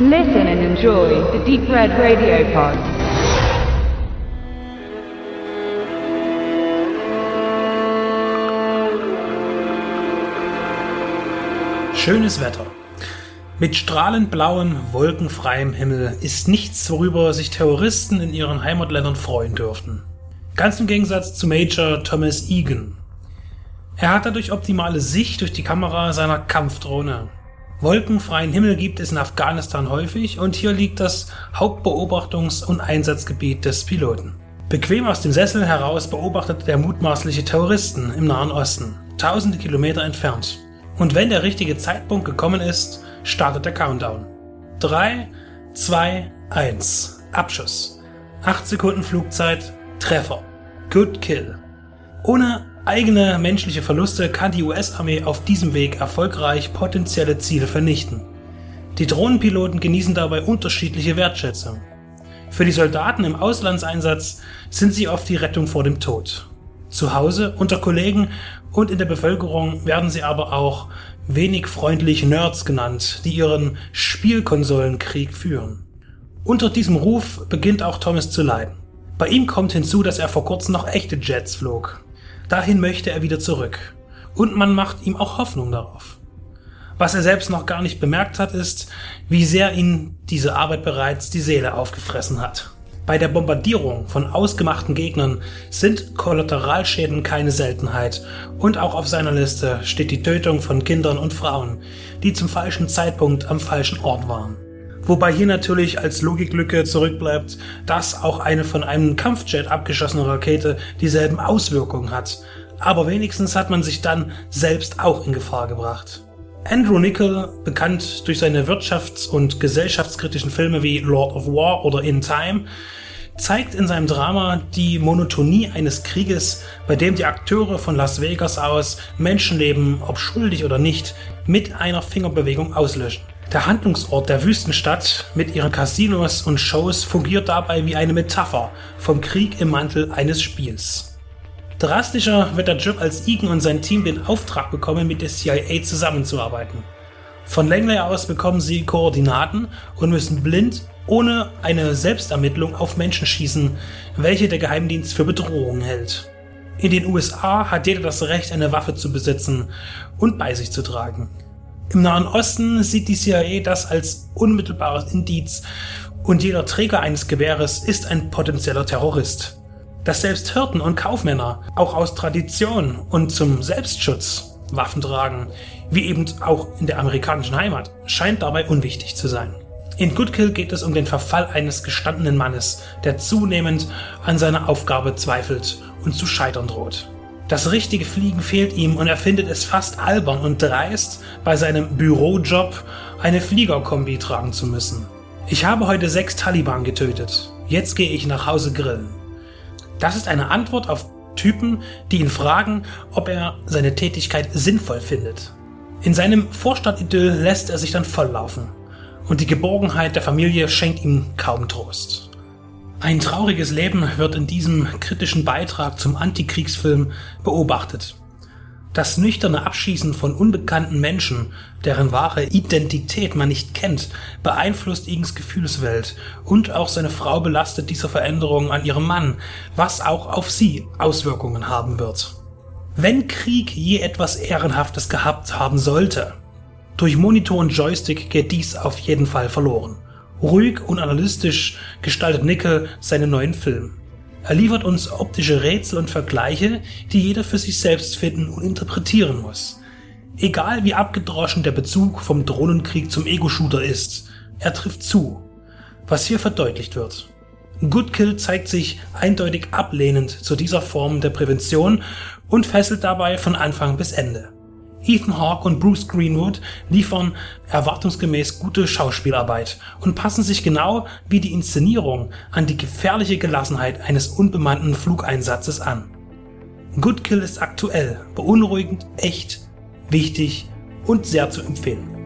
Listen and enjoy the Deep Red Radio Pod. Schönes Wetter. Mit strahlend blauem, wolkenfreiem Himmel ist nichts, worüber sich Terroristen in ihren Heimatländern freuen dürften. Ganz im Gegensatz zu Major Thomas Egan. Er hat dadurch optimale Sicht durch die Kamera seiner Kampfdrohne. Wolkenfreien Himmel gibt es in Afghanistan häufig und hier liegt das Hauptbeobachtungs- und Einsatzgebiet des Piloten. Bequem aus dem Sessel heraus beobachtet der mutmaßliche Terroristen im Nahen Osten, tausende Kilometer entfernt. Und wenn der richtige Zeitpunkt gekommen ist, startet der Countdown. 3, 2, 1. Abschuss. 8 Sekunden Flugzeit. Treffer. Good Kill. Ohne eigene menschliche Verluste kann die US-Armee auf diesem Weg erfolgreich potenzielle Ziele vernichten. Die Drohnenpiloten genießen dabei unterschiedliche Wertschätzung. Für die Soldaten im Auslandseinsatz sind sie oft die Rettung vor dem Tod. Zu Hause, unter Kollegen und in der Bevölkerung werden sie aber auch wenig freundlich Nerds genannt, die ihren Spielkonsolenkrieg führen. Unter diesem Ruf beginnt auch Thomas zu leiden. Bei ihm kommt hinzu, dass er vor kurzem noch echte Jets flog. Dahin möchte er wieder zurück. Und man macht ihm auch Hoffnung darauf. Was er selbst noch gar nicht bemerkt hat, ist, wie sehr ihn diese Arbeit bereits die Seele aufgefressen hat. Bei der Bombardierung von ausgemachten Gegnern sind Kollateralschäden keine Seltenheit und auch auf seiner Liste steht die Tötung von Kindern und Frauen, die zum falschen Zeitpunkt am falschen Ort waren. Wobei hier natürlich als Logiklücke zurückbleibt, dass auch eine von einem Kampfjet abgeschossene Rakete dieselben Auswirkungen hat. Aber wenigstens hat man sich dann selbst auch in Gefahr gebracht. Andrew Nichol, bekannt durch seine wirtschafts- und gesellschaftskritischen Filme wie Lord of War oder In Time, zeigt in seinem Drama die Monotonie eines Krieges, bei dem die Akteure von Las Vegas aus Menschenleben, ob schuldig oder nicht, mit einer Fingerbewegung auslöschen. Der Handlungsort der Wüstenstadt mit ihren Casinos und Shows fungiert dabei wie eine Metapher vom Krieg im Mantel eines Spiels. Drastischer wird der Job, als Egan und sein Team den Auftrag bekommen, mit der CIA zusammenzuarbeiten. Von Langley aus bekommen sie Koordinaten und müssen blind ohne eine Selbstermittlung auf Menschen schießen, welche der Geheimdienst für Bedrohungen hält. In den USA hat jeder das Recht, eine Waffe zu besitzen und bei sich zu tragen. Im Nahen Osten sieht die CIA das als unmittelbares Indiz und jeder Träger eines Gewehres ist ein potenzieller Terrorist. Dass selbst Hirten und Kaufmänner auch aus Tradition und zum Selbstschutz Waffen tragen, wie eben auch in der amerikanischen Heimat, scheint dabei unwichtig zu sein. In Good Kill geht es um den Verfall eines gestandenen Mannes, der zunehmend an seiner Aufgabe zweifelt und zu scheitern droht. Das richtige Fliegen fehlt ihm und er findet es fast albern und dreist, bei seinem Bürojob eine Fliegerkombi tragen zu müssen. Ich habe heute sechs Taliban getötet. Jetzt gehe ich nach Hause grillen. Das ist eine Antwort auf Typen, die ihn fragen, ob er seine Tätigkeit sinnvoll findet. In seinem Vorstadtidyll lässt er sich dann volllaufen und die Geborgenheit der Familie schenkt ihm kaum Trost. Ein trauriges Leben wird in diesem kritischen Beitrag zum Antikriegsfilm beobachtet. Das nüchterne Abschießen von unbekannten Menschen, deren wahre Identität man nicht kennt, beeinflusst Igens Gefühlswelt und auch seine Frau belastet diese Veränderung an ihrem Mann, was auch auf sie Auswirkungen haben wird. Wenn Krieg je etwas Ehrenhaftes gehabt haben sollte, durch Monitor und Joystick geht dies auf jeden Fall verloren. Ruhig und analytisch gestaltet Nickel seinen neuen Film. Er liefert uns optische Rätsel und Vergleiche, die jeder für sich selbst finden und interpretieren muss. Egal wie abgedroschen der Bezug vom Drohnenkrieg zum Ego-Shooter ist, er trifft zu. Was hier verdeutlicht wird. Good Kill zeigt sich eindeutig ablehnend zu dieser Form der Prävention und fesselt dabei von Anfang bis Ende. Ethan Hawke und Bruce Greenwood liefern erwartungsgemäß gute Schauspielarbeit und passen sich genau wie die Inszenierung an die gefährliche Gelassenheit eines unbemannten Flugeinsatzes an. Good Kill ist aktuell, beunruhigend, echt, wichtig und sehr zu empfehlen.